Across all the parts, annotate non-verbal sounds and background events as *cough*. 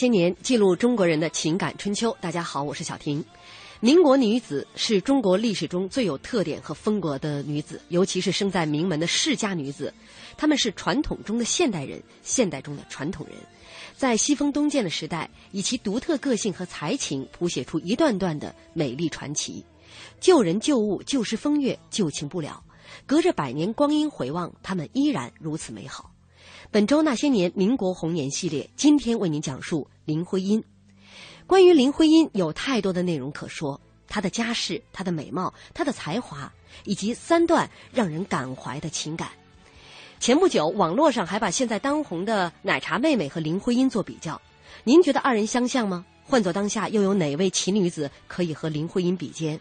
些年，记录中国人的情感春秋。大家好，我是小婷。民国女子是中国历史中最有特点和风格的女子，尤其是生在名门的世家女子，她们是传统中的现代人，现代中的传统人。在西风东渐的时代，以其独特个性和才情，谱写出一段段的美丽传奇。旧人旧物，旧时风月，旧情不了。隔着百年光阴回望，他们依然如此美好。本周那些年民国红颜系列，今天为您讲述林徽因。关于林徽因，有太多的内容可说。她的家世、她的美貌、她的才华，以及三段让人感怀的情感。前不久，网络上还把现在当红的奶茶妹妹和林徽因做比较。您觉得二人相像吗？换做当下，又有哪位奇女子可以和林徽因比肩？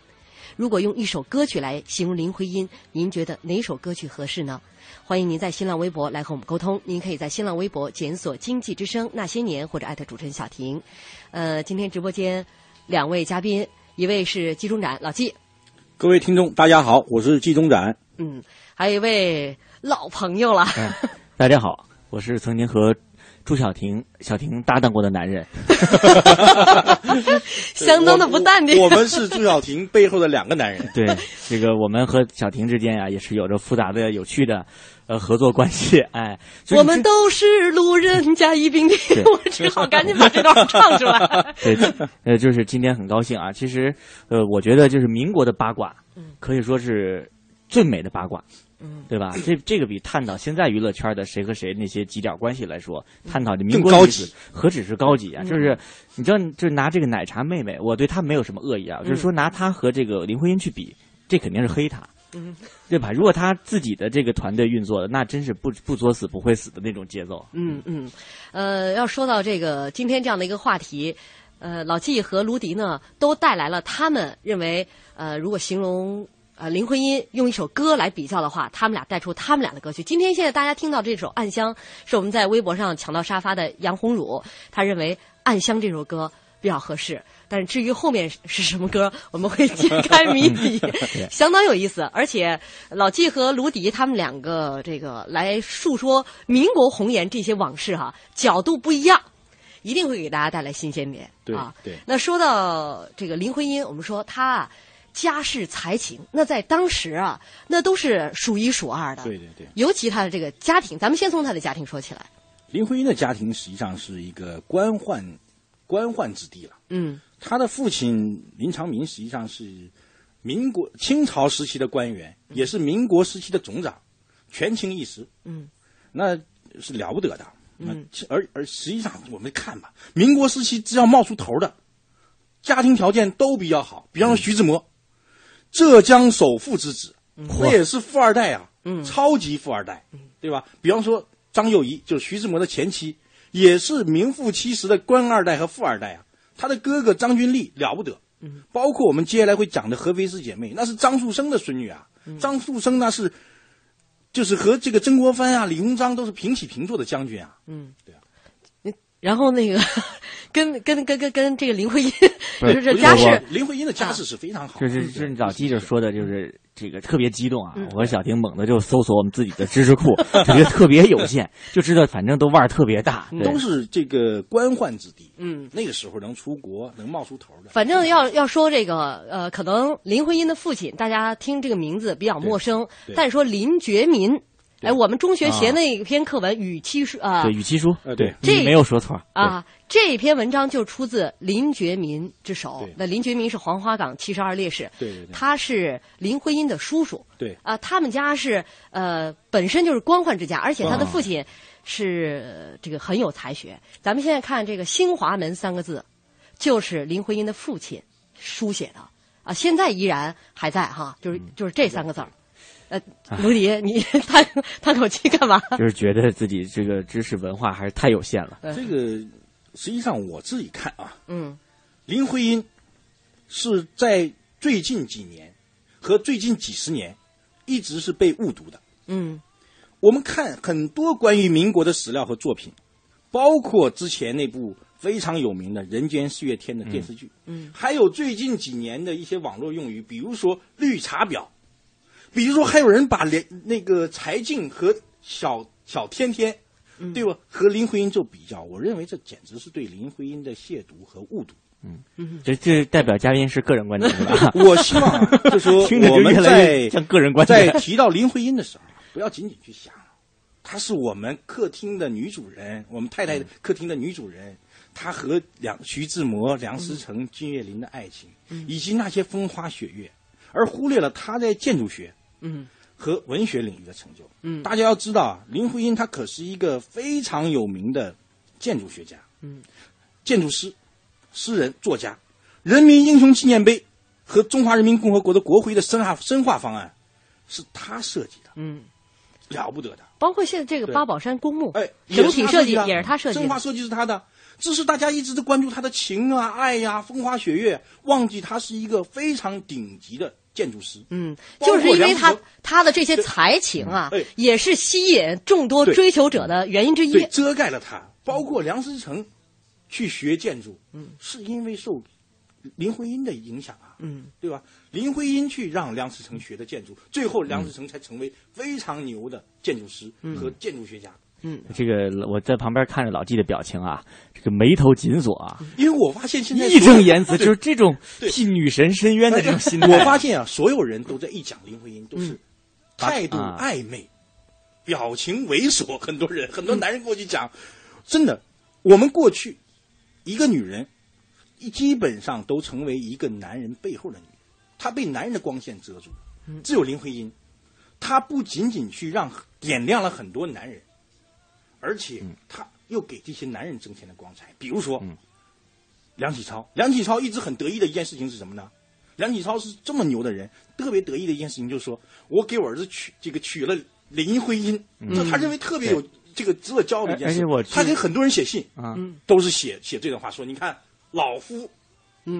如果用一首歌曲来形容林徽因，您觉得哪首歌曲合适呢？欢迎您在新浪微博来和我们沟通。您可以在新浪微博检索“经济之声那些年”或者艾特主持人小婷。呃，今天直播间两位嘉宾，一位是季中展老季，各位听众大家好，我是季中展。嗯，还有一位老朋友了。嗯、大家好，我是曾经和朱晓婷、小婷搭档过的男人，*laughs* 相当的不淡定。我们是朱晓婷背后的两个男人。对，这个我们和小婷之间呀、啊，也是有着复杂的、有趣的呃合作关系。哎，我们都是路人甲乙丙丁，我只好赶紧把这段唱出来。*laughs* 对，呃，就是今天很高兴啊。其实，呃，我觉得就是民国的八卦，可以说是最美的八卦。嗯，对吧？这这个比探讨现在娱乐圈的谁和谁那些几点关系来说，探讨这民国更高级何止是高级啊？嗯就是你知道，就是拿这个奶茶妹妹，我对她没有什么恶意啊，就是说拿她和这个林徽因去比，这肯定是黑她。嗯，*laughs* 对吧？如果她自己的这个团队运作的，那真是不不作死不会死的那种节奏。嗯嗯，呃，要说到这个今天这样的一个话题，呃，老纪和卢迪呢都带来了他们认为，呃，如果形容呃林徽因用一首歌来比较的话，他们俩带出他们俩的歌曲。今天现在大家听到这首《暗香》，是我们在微博上抢到沙发的杨红茹，他认为《暗香》这首歌比较合适。但是至于后面是什么歌，我们会揭 *laughs* 开谜底，相当有意思。而且老纪和卢迪他们两个这个来述说民国红颜这些往事哈、角度不一样，一定会给大家带来新鲜点对啊。对那说到这个林徽因，我们说她啊家世才情，那在当时啊，那都是数一数二的。对对对，尤其他的这个家庭，咱们先从他的家庭说起来。林徽因的家庭实际上是一个官宦官宦之地了。嗯他的父亲林长民实际上是民国清朝时期的官员，也是民国时期的总长，权倾一时，嗯那是了不得的。嗯而而实际上我们看吧，民国时期只要冒出头的，家庭条件都比较好。比方说徐志摩，浙江首富之子，那也是富二代啊，嗯超级富二代，对吧？比方说张幼仪，就是徐志摩的前妻，也是名副其实的官二代和富二代啊。他的哥哥张君丽了不得，嗯，包括我们接下来会讲的合肥四姐妹，那是张树声的孙女啊。嗯张树声那是，就是和这个曾国藩啊、李鸿章都是平起平坐的将军啊。嗯，对啊。然后那个 *laughs* 跟跟跟跟跟这个林徽因，就是家世林徽因的家世是非常好的，就是是老记者说的，就是这个特别激动啊！嗯我和小婷猛地就搜索我们自己的知识库，感觉得特别有限，就知道反正都腕儿特别大，都是这个官宦子弟。嗯，那个时候能出国、能冒出头的，反正要要说这个呃，可能林徽因的父亲，大家听这个名字比较陌生，但是说林觉民，哎，我们中学学那一篇课文《与七书》啊。对，与其书，呃对这没有说错啊，这篇文章就出自林觉民之手对。那林觉民是黄花岗七十二烈士，对对对。他是林徽因的叔叔。对。啊，他们家是呃本身就是官宦之家，而且他的啊。父亲是、呃这个很有才学。咱们现在看这个“新华门”三个字，就是林徽因的父亲书写的。啊，现在依然还在哈，就是就是这三个字儿。呃，卢迪，你叹叹口气干嘛？*laughs* 就是觉得自己这个知识文化还是太有限了。这个实际上我自己看啊，嗯林徽因是在最近几年和最近几十年一直是被误读的。嗯我们看很多关于民国的史料和作品，包括之前那部非常有名的《人间四月天》的电视剧，嗯还有最近几年的一些网络用语，比如说绿茶婊，比如说还有人把连那个柴静和小小天天，嗯对吧，和林徽因做比较，我认为这简直是对林徽因的亵渎和误读。嗯这这代表嘉宾是个人观点是吧？我希望啊就说听 *laughs* 我们在像个人观点在。提到林徽因的时候，不要仅仅去想，她是我们客厅的女主人，我们太太客厅的女主人，她和梁徐志摩、梁思成、金岳霖的爱情，以及那些风花雪月，而忽略了她在建筑学嗯和文学领域的成就。嗯大家要知道啊，林徽因她可是一个非常有名的建筑学家，嗯，建筑师、诗人、作家。人民英雄纪念碑和中华人民共和国的国徽的深化深化方案，是他设计的，嗯，了不得的。包括现在这个八宝山公墓，哎，整体设计的也是他设计的。深化设计是他的。只是大家一直都关注他的情啊、爱呀、风花雪月，忘记他是一个非常顶级的建筑师。嗯，就是因为他他的这些才情啊对，也是吸引众多追求者的原因之一对，。遮盖了他。包括梁思成去学建筑，嗯，是因为受林徽因的影响啊，嗯对吧？林徽因去让梁思成学的建筑，最后梁思成才成为非常牛的建筑师和建筑学家。嗯，这个我在旁边看着老纪的表情啊，这个眉头紧锁啊，因为我发现现在义正言辞，就是这种对替女神伸冤的这种心态。我发现啊，所有人都在一讲林徽因，都是嗯态度啊暧昧，表情猥琐。很多人，很多男人过去讲，真的，我们过去一个女人，基本上都成为一个男人背后的女人，她被男人的光线遮住。只有林徽因，她不仅仅去让点亮了很多男人，而且他又给这些男人增添了光彩。比如说，梁启超，梁启超一直很得意的一件事情是什么呢？梁启超是这么牛的人，特别得意的一件事情就是说，我给我儿子娶这个娶了林徽因，这他认为特别有这个值得骄傲的一件事。他给很多人写信，啊，都是写写这段话，说你看老夫。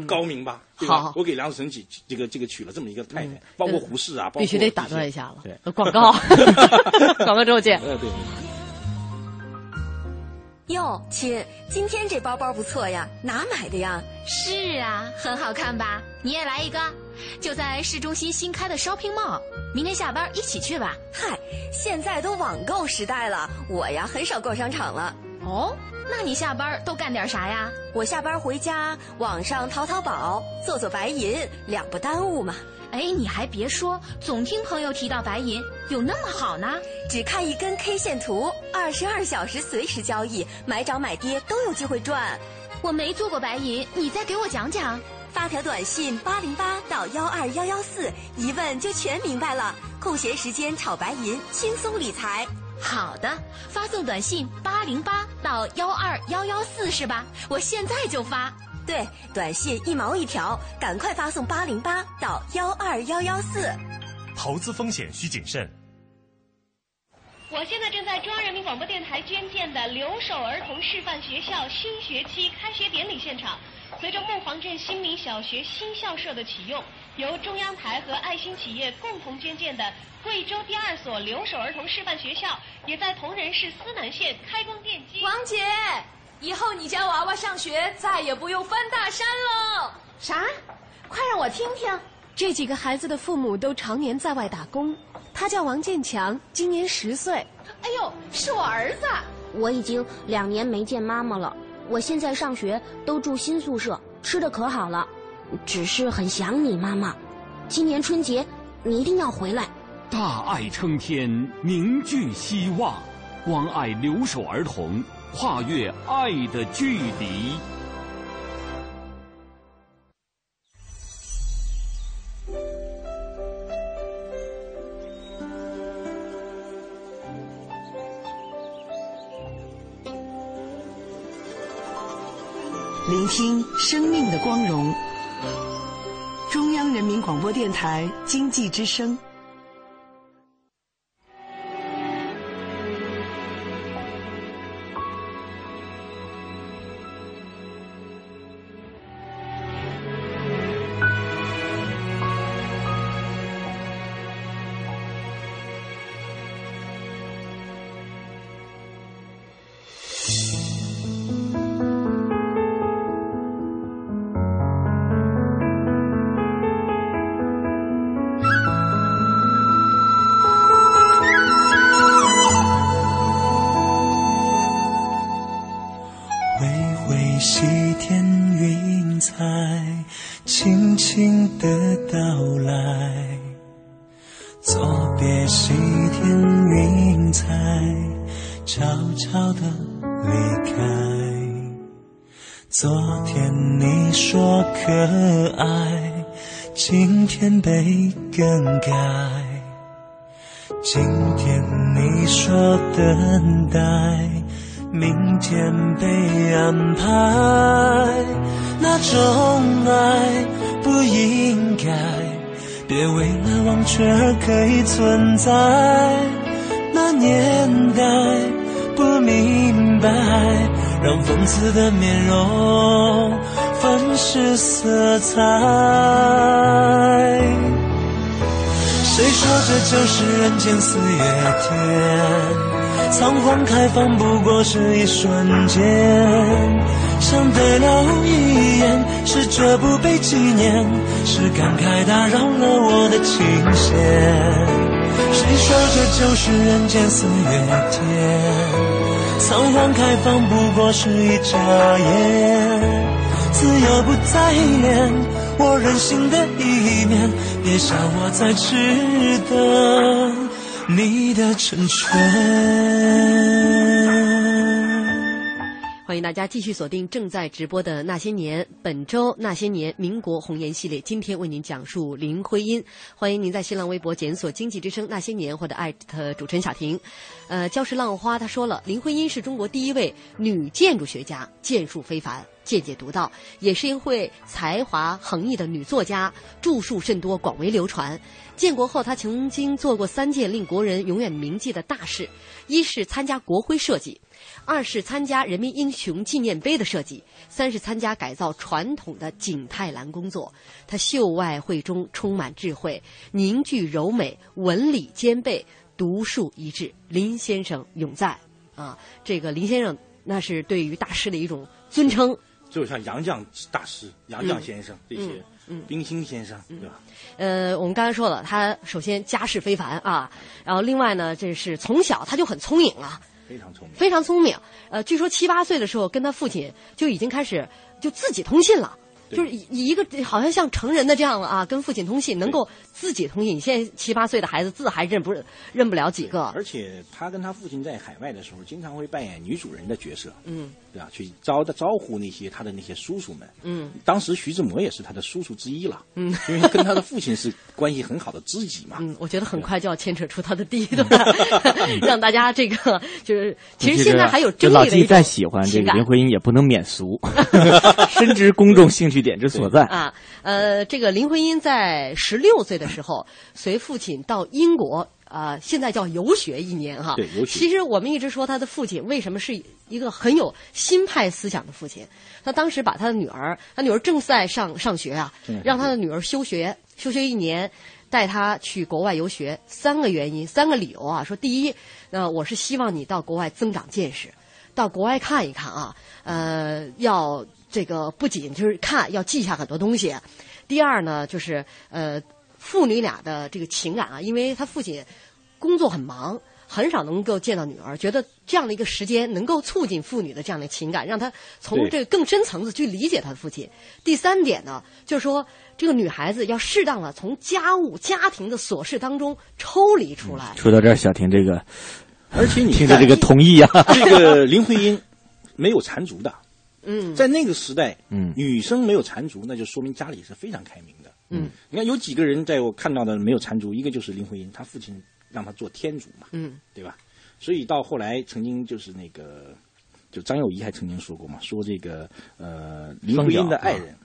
高明吧，对吧好？我给梁思成娶这个这个娶了这么一个太太，包括胡适啊，包括必须得打断一下了。广告，*laughs* *laughs* 广告之后见。呃，对。哟，亲，今天这包包不错呀，哪买的呀？是啊，很好看吧？你也来一个，就在市中心新开的 shopping mall，明天下班一起去吧。嗨，现在都网购时代了，我呀很少逛商场了。哦，那你下班都干点啥呀？我下班回家，网上淘淘宝，做做白银，两不耽误嘛。哎，你还别说，总听朋友提到白银，有那么好呢？只看一根 K 线图，二十二小时随时交易，买涨买跌都有机会赚。我没做过白银，你再给我讲讲。发条短信八零八到幺二幺幺四，一问就全明白了。空闲时间炒白银，轻松理财。好的，发送短信八零八到幺二幺幺四是吧？我现在就发。对，短信一毛一条，赶快发送八零八到幺二幺幺四。投资风险需谨慎。我现在正在中央人民广播电台捐建的留守儿童示范学校新学期开学典礼现场。随着木黄镇新民小学新校舍的启用，由中央台和爱心企业共同捐建的贵州第二所留守儿童示范学校，也在铜仁市思南县开工奠基。王姐，以后你家娃娃上学再也不用翻大山喽。啥？快让我听听。这几个孩子的父母都常年在外打工。他叫王建强，今年十岁。哎呦，是我儿子。我已经两年没见妈妈了。我现在上学都住新宿舍，吃的可好了，只是很想你妈妈。今年春节你一定要回来。大爱撑天，凝聚希望，关爱留守儿童，跨越爱的距离。聆听生命的光荣。中央人民广播电台经济之声。明天被安排，那种爱不应该，别为了忘却而可以存在。那年代不明白，让讽刺的面容粉饰色彩。谁说这就是人间四月天？仓皇开放不过是一瞬间，想对了一眼，是这不被纪念，是感慨打扰了我的琴弦。谁说这就是人间四月天？仓皇开放不过是一眨眼，自由不再恋，我任性的一面，别笑我在痴等。你的成全。欢迎大家继续锁定正在直播的《那些年》，本周《那些年》民国红颜系列，今天为您讲述林徽因。欢迎您在新浪微博检索“经济之声那些年”或者艾特主持人小婷。呃，礁石浪花他说了，林徽因是中国第一位女建筑学家，建树非凡，见解独到，也是一位才华横溢的女作家，著述甚多，广为流传。建国后，他曾经做过三件令国人永远铭记的大事：一是参加国徽设计。二是参加人民英雄纪念碑的设计，三是参加改造传统的景泰蓝工作。他秀外慧中，充满智慧，凝聚柔美，文理兼备，独树一帜。林先生永在啊！这个林先生那是对于大师的一种尊称，就像杨绛大师、杨绛先生这些，嗯，冰心先生，对吧？呃，我们刚才说了，他首先家世非凡啊，然后另外呢，这是从小他就很聪颖啊。非常聪明，非常聪明。呃，据说七八岁的时候，跟他父亲就已经开始就自己通信了。就是以一个好像像成人的这样啊，跟父亲通信，能够自己通信。你现在七八岁的孩子字还认不认不了几个？而且他跟他父亲在海外的时候，经常会扮演女主人的角色。嗯，对吧？去招的招呼那些他的那些叔叔们。嗯，当时徐志摩也是他的叔叔之一了。嗯，因为跟他的父亲是关系很好的知己嘛。嗯，我觉得很快就要牵扯出他的第一段，*laughs* 让大家这个就是其实现在还有争议的老纪再喜欢这个林徽因，也不能免俗，*laughs* 深知公众兴趣点之所在啊。呃，这个林徽因在十六岁的时候 *laughs* 随父亲到英国，啊，现在叫游学一年哈。对，游学。其实我们一直说他的父亲为什么是一个很有新派思想的父亲？他当时把他的女儿，他女儿正在上上学啊，让他的女儿休学，休学一年，带他去国外游学。三个原因，三个理由啊。说第一，呃，我是希望你到国外增长见识，到国外看一看啊，呃，要。这个不仅就是看，要记下很多东西。第二呢，就是呃，父女俩的这个情感啊，因为他父亲工作很忙，很少能够见到女儿，觉得这样的一个时间能够促进父女的这样的情感，让他从这个更深层次去理解他的父亲。第三点呢，就是说这个女孩子要适当的从家务、家庭的琐事当中抽离出来。说到这儿，小婷这个，而且你听着这个同意啊，*laughs* 这个林徽因没有缠足的。嗯，在那个时代，嗯，女生没有缠足，那就说明家里是非常开明的。嗯，你看有几个人在我看到的没有缠足，一个就是林徽因，她父亲让她做天主嘛，嗯，对吧？所以到后来，曾经就是那个，就张幼仪还曾经说过嘛，说这个呃，林徽因的爱人，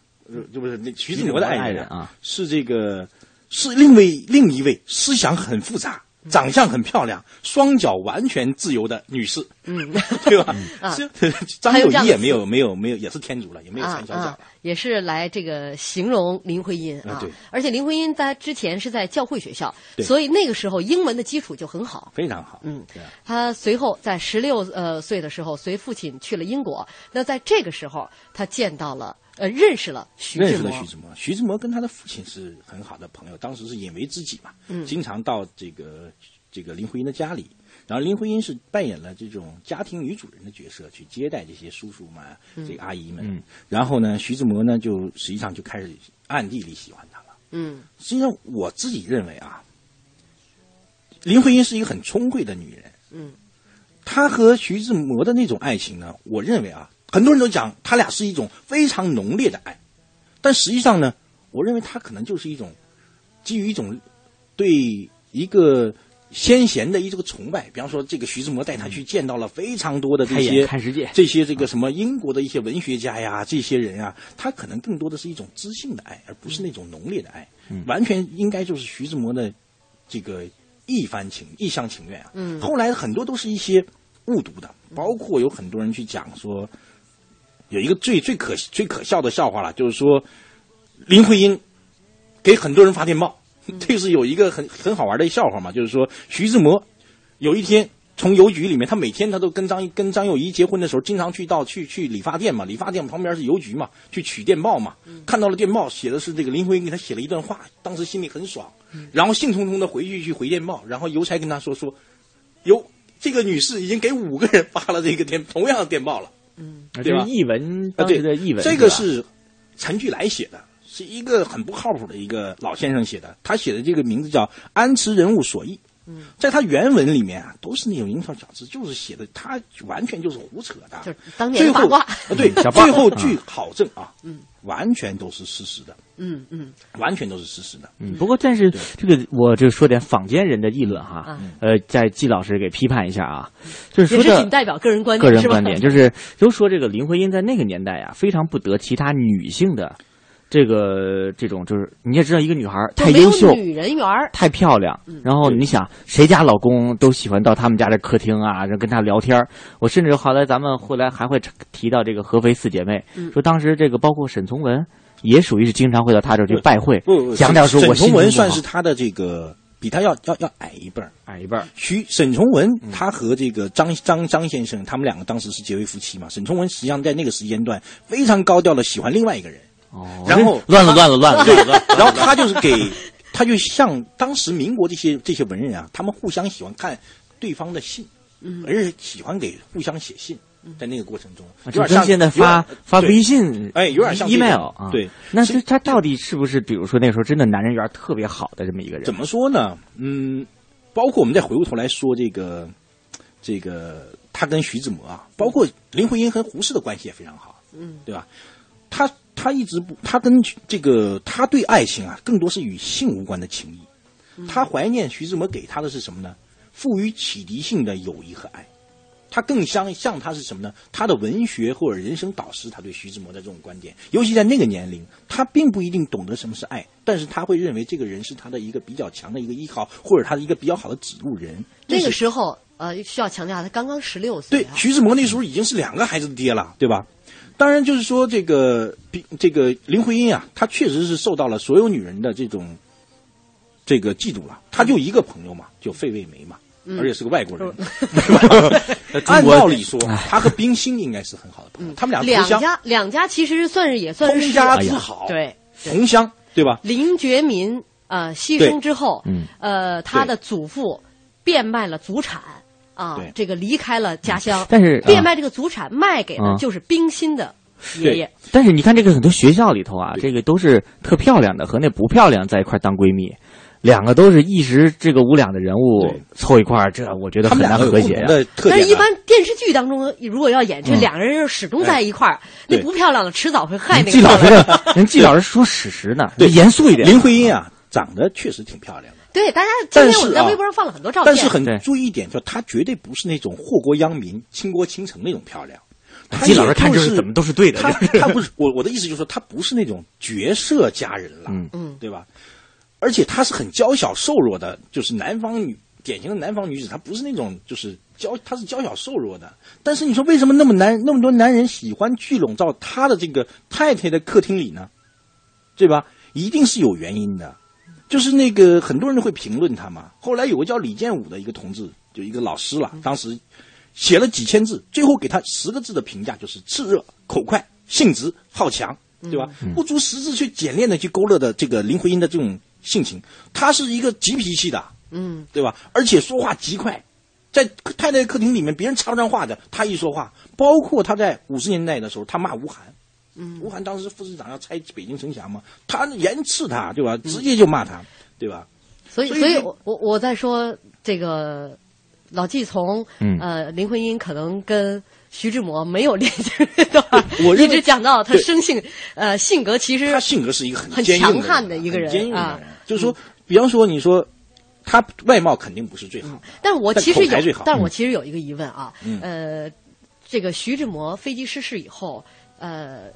就不是那徐志摩的爱人啊，是这个是另位另一位思想很复杂。长相很漂亮，双脚完全自由的女士，*laughs* 嗯，对吧？啊，*laughs* 张幼仪也没有没有没有，也是天主了，也没有缠小脚。了，也是来这个形容林徽因啊。对，而且林徽因她之前是在教会学校，对，所以那个时候英文的基础就很好，非常好。嗯，她随后在十六呃岁的时候随父亲去了英国，那在这个时候她见到了。呃，认识了徐志摩，认识了徐志摩。徐志摩跟他的父亲是很好的朋友，当时是引为知己嘛，嗯，经常到这个这个林徽因的家里，然后林徽因是扮演了这种家庭女主人的角色，去接待这些叔叔们、这个阿姨们。嗯，然后呢，徐志摩呢就实际上就开始暗地里喜欢她了。嗯，实际上我自己认为啊，林徽因是一个很聪慧的女人。嗯，她和徐志摩的那种爱情呢，我认为啊。很多人都讲他俩是一种非常浓烈的爱，但实际上呢，我认为他可能就是一种基于一种对一个先贤的一这个崇拜。比方说，这个徐志摩带他去见到了非常多的这些看世界，这些这个什么英国的一些文学家呀，这些人啊，他可能更多的是一种知性的爱，而不是那种浓烈的爱。完全应该就是徐志摩的这个一番情一厢情愿啊。嗯，后来很多都是一些误读的，包括有很多人去讲说。有一个最最可最可笑的笑话了，就是说，林徽因给很多人发电报，这是有一个很很好玩的笑话嘛，就是说徐志摩有一天从邮局里面，他每天他都跟张跟张幼仪结婚的时候，经常去到去去理发店嘛，理发店旁边是邮局嘛，去取电报嘛，看到了电报写的是这个林徽因给他写了一段话，当时心里很爽，然后兴冲冲的回去去回电报，然后邮差跟他说说，有这个女士已经给五个人发了这个电同样的电报了。嗯，对吧？译文当时的译文，这个是陈巨来写的，是一个很不靠谱的一个老先生写的。他写的这个名字叫《安池人物所忆》，嗯，在他原文里面啊，都是那种蝇头小字，就是写的，他完全就是胡扯的。就是当年最后的八卦。呃对，*laughs* 小八最后据考证啊，嗯，完全都是事实的，嗯嗯。完全都是事实的。嗯，不过但是这个我就说点坊间人的议论哈，啊。呃，在季老师给批判一下啊，就是说是仅代表个人观点个人观点就是都说这个林徽因在那个年代啊，非常不得其他女性的这个这种，就是你也知道，一个女孩太优秀，女人缘。太漂亮，然后你想，谁家老公都喜欢到他们家的客厅啊，然后跟她聊天我甚至后来咱们后来还会提到这个合肥四姐妹，嗯。说当时这个包括沈从文也属于是经常会到她这儿去拜会不不，，讲讲说我沈从文算是他的这个比他要要要矮一辈儿。矮一辈儿。徐沈从文嗯。他和这个张张张先生，他们两个当时是结为夫妻嘛。沈从文实际上在那个时间段非常高调的喜欢另外一个人，哦然后乱了乱了乱了对乱了，然后他就是给，他就像当时民国这些这些文人啊，他们互相喜欢看对方的信，嗯而且喜欢给互相写信，在那个过程中，有点像现在发发微信，哎，有点像 email 啊。对，那是他到底是不是，比如说那时候真的男人缘特别好的这么一个人？怎么说呢？嗯，包括我们再回过头来说这个，这个他跟徐志摩啊，包括林徽因和胡适的关系也非常好，嗯，对吧？他他一直不，他跟这个他对爱情啊，更多是与性无关的情谊。嗯他怀念徐志摩给他的是什么呢？赋予启迪性的友谊和爱。他更相像他是什么呢？他的文学或者人生导师，他对徐志摩的这种观点，尤其在那个年龄，他并不一定懂得什么是爱，但是他会认为这个人是他的一个比较强的一个依靠，或者他的一个比较好的指路人。那个时候，呃，需要强调他刚刚十六岁、啊。，对徐志摩那时候已经是两个孩子的爹了，对吧？当然，就是说这个比这个林徽因啊，她确实是受到了所有女人的这种这个嫉妒了。她就一个朋友嘛，就费慰梅嘛，嗯。而且是个外国人。*laughs* *laughs* 按道理说，她和冰心应该是很好的朋友，他们俩两家两家其实算是也算是通家世之好，对，同乡，对吧？林觉民呃牺牲之后，嗯。呃，他的祖父变卖了祖产啊，这个离开了家乡，但是啊变卖这个祖产卖给啊的就是冰心的爷爷。但是你看这个很多学校里头啊，这个都是特漂亮的和那不漂亮在一块当闺蜜，两个都是一时这个无两的人物凑一块儿，这我觉得很难和谐呀。同的特但是，一。般电视剧当中，如果要演这嗯两个人始终在一块儿，那不漂亮的迟早会害那个季老师人季老师说史实呢，对严肃一点。林徽因啊，长得确实挺漂亮的。对，大家今但是啊天我们在微博上放了很多照片，但是很注意一点，就她绝对不是那种祸国殃民、倾国倾城那种漂亮。她季老师看就是怎么都是对的她就是她不是我我的意思就是说，她不是那种绝色佳人了，嗯嗯，对吧？而且她是很娇小瘦弱的，就是南方女典型的南方女子，她不是那种就是娇，她是娇小瘦弱的。但是你说为什么那么男那么多男人喜欢聚拢到她的这个太太的客厅里呢？对吧？一定是有原因的。就是那个很多人会评论他嘛。后来有个叫李建武的一个同志，就一个老师了，当时写了几千字，最后给他十个字的评价就是炽热、口快、性直、好强，对吧？不足十字去简练的去勾勒的这个林徽因的这种性情，他是一个急脾气的，嗯，对吧？而且说话极快，在太太客厅里面，别人插不上话的，他一说话，包括他在五十年代的时候，他骂吴晗。嗯，吴晗当时副市长要拆北京城墙嘛，他严斥他，对吧？直接就骂他，对吧？所以，所以我我我在说这个老纪从嗯。呃林徽因可能跟徐志摩没有联系，对吧？我一直讲到他生性呃性格其实他性格是一个很很强悍的一个很坚硬的人啊。就是说，比方说，你说他外貌肯定不是最好的，但我其实有但我其实有一个疑问啊，嗯。呃，这个徐志摩飞机失事以后，呃，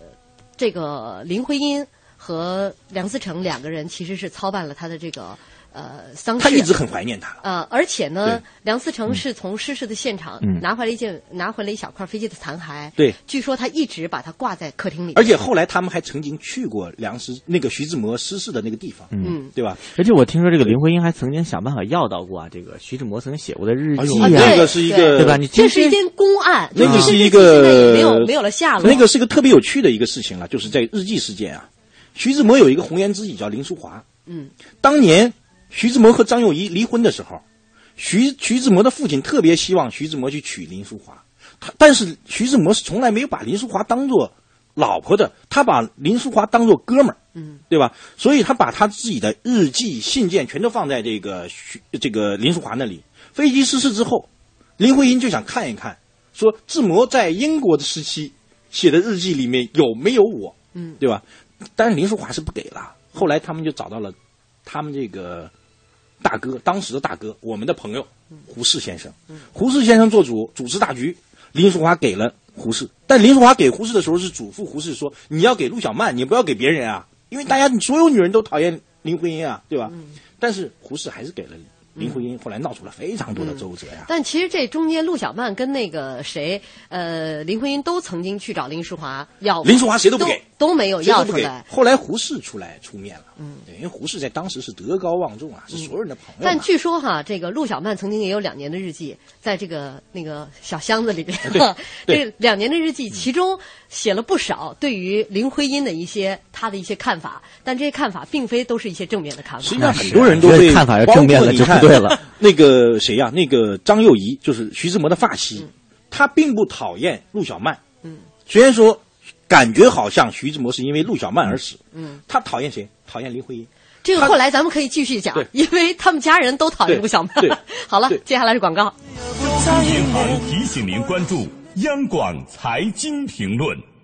这个林徽因和梁思成两个人其实是操办了他的这个呃丧事，他一直很怀念他。呃，而且呢，梁思成是从失事的现场嗯拿回了一件，拿回了一小块飞机的残骸。对据说他一直把它挂在客厅里。而且后来他们还曾经去过梁思那个徐志摩失事的那个地方，嗯，对吧？而且我听说这个林徽因还曾经想办法要到过啊，这个徐志摩曾经写过的日记啊，哎呦那个是一个对吧？你这是一件公案，那个是一甚至现在也个没有没有了下落。那个是一个特别有趣的一个事情了，就是在日记事件啊，徐志摩有一个红颜知己叫林淑华。嗯，当年徐志摩和张幼仪离婚的时候，徐徐志摩的父亲特别希望徐志摩去娶林淑华，他但是徐志摩是从来没有把林淑华当做老婆的，他把林淑华当做哥们儿。嗯，对吧？所以他把他自己的日记、信件全都放在这个徐这个林淑华那里。飞机失事之后，林徽因就想看一看，说志摩在英国的时期写的日记里面有没有我，嗯，对吧？但是林淑华是不给了。后来他们就找到了他们这个大哥，当时的大哥，我们的朋友胡适先生。胡适先生做主主持大局，林淑华给了胡适。但林淑华给胡适的时候是嘱咐胡适说：“你要给陆小曼，你不要给别人啊，因为大家所有女人都讨厌林徽因啊，对吧？”但是胡适还是给了林徽因，后来闹出了非常多的周折呀。但其实这中间，陆小曼跟那个谁，呃，林徽因都曾经去找林淑华要，林淑华谁都不给，都没有要出来。后来胡适出来出面了，嗯，对，因为胡适在当时是德高望重啊，是所有人的朋友嘛。但据说哈，这个陆小曼曾经也有两年的日记，在这个那个小箱子里边。对 *laughs* 对这两年的日记，其中写了不少对于林徽因的一些他的一些看法，但这些看法并非都是一些正面的看法。实际上很多人都对看法要正面的就不对了。*laughs* 那个谁呀、那个张幼仪就是徐志摩的发妻，她并不讨厌陆小曼。嗯，虽然说感觉好像徐志摩是因为陆小曼而死，嗯，他讨厌谁？讨厌林徽因。这个后来咱们可以继续讲，因为他们家人都讨厌陆小曼。*laughs* 好了，接下来是广告。银行提醒您关注央广财经评论。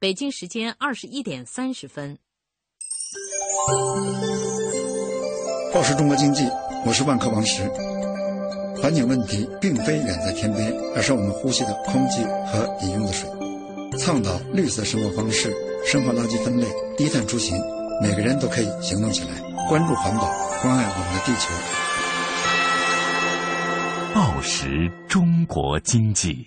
北京时间二十一点三十分。报时中国经济，我是万科王石。环境问题并非远在天边，而是我们呼吸的空气和饮用的水。倡导绿色生活方式，生活垃圾分类，低碳出行，每个人都可以行动起来，关注环保，关爱我们的地球。报时中国经济。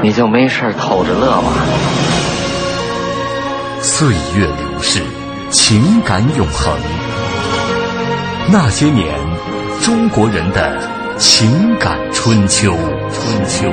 你就没事偷着乐吧。岁月流逝，情感永恒。那些年，中国人的情感春秋。春秋。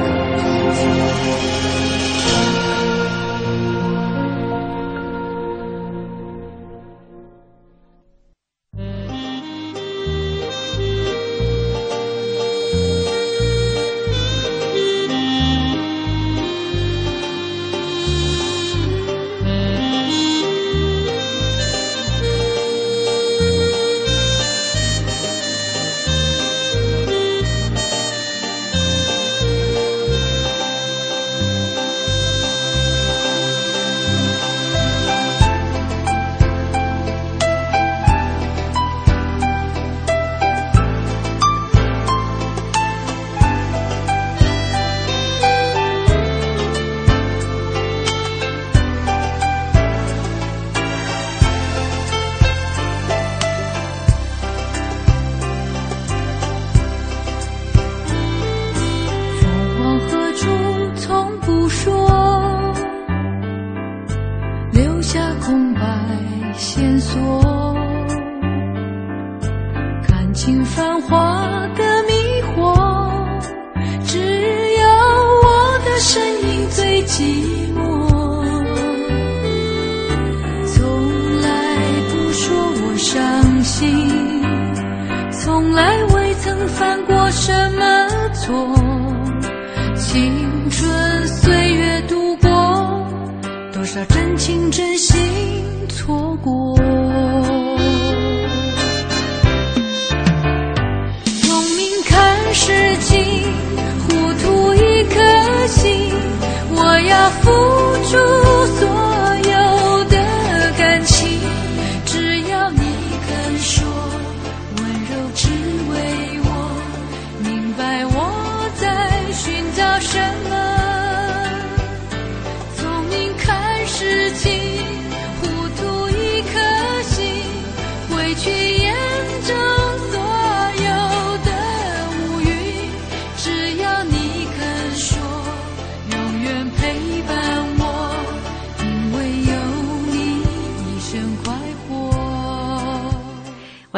从来未曾犯过什么错，青春岁月度过，多少真情真心错过。聪明看世情，糊涂一颗心，我要付出所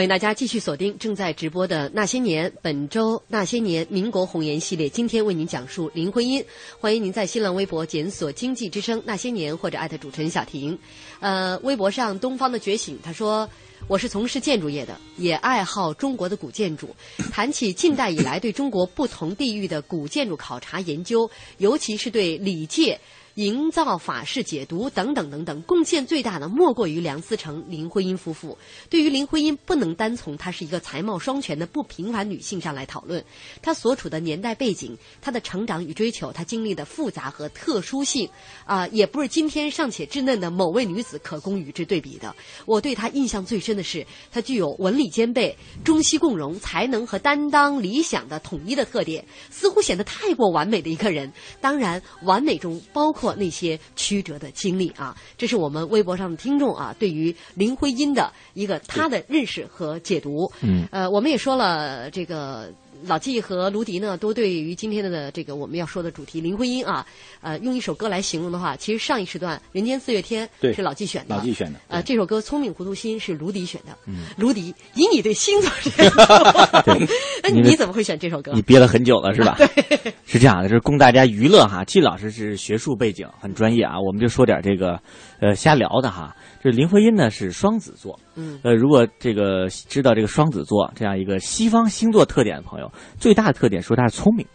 欢迎大家继续锁定正在直播的《那些年》，本周《那些年》民国红颜系列，今天为您讲述林徽因。欢迎您在新浪微博检索“经济之声那些年”或者艾特主持人小婷。呃，微博上东方的觉醒他说。我是从事建筑业的，也爱好中国的古建筑。谈起近代以来对中国不同地域的古建筑考察研究，尤其是对礼界。营造法式解读等等等等，贡献最大的莫过于梁思成、林徽因夫妇。对于林徽因，不能单从她是一个才貌双全的不平凡女性上来讨论，她所处的年代背景、她的成长与追求、她经历的复杂和特殊性，啊、也不是今天尚且稚嫩的某位女子可供与之对比的。我对她印象最深的是，她具有文理兼备、中西共融、才能和担当、理想的统一的特点，似乎显得太过完美的一个人。当然，完美中包括。括那些曲折的经历啊，这是我们微博上的听众啊对于林徽因的一个他的认识和解读。嗯，呃，我们也说了这个。老纪和卢迪呢，都对于今天的这个我们要说的主题林徽因啊，呃，用一首歌来形容的话，其实上一时段《人间四月天》是老纪选的，老纪选的。呃，这首歌《聪明糊涂心》是卢迪选的。嗯，卢迪，以你对星座研究，那 *laughs* 你怎么会选这首歌？你憋了很久了是吧？对，是这样的，这是供大家娱乐哈。季老师是学术背景，很专业啊，我们就说点这个呃瞎聊的哈。这林徽因呢是双子座，嗯，呃，如果这个知道这个双子座这样一个西方星座特点的朋友，最大的特点说他是聪明，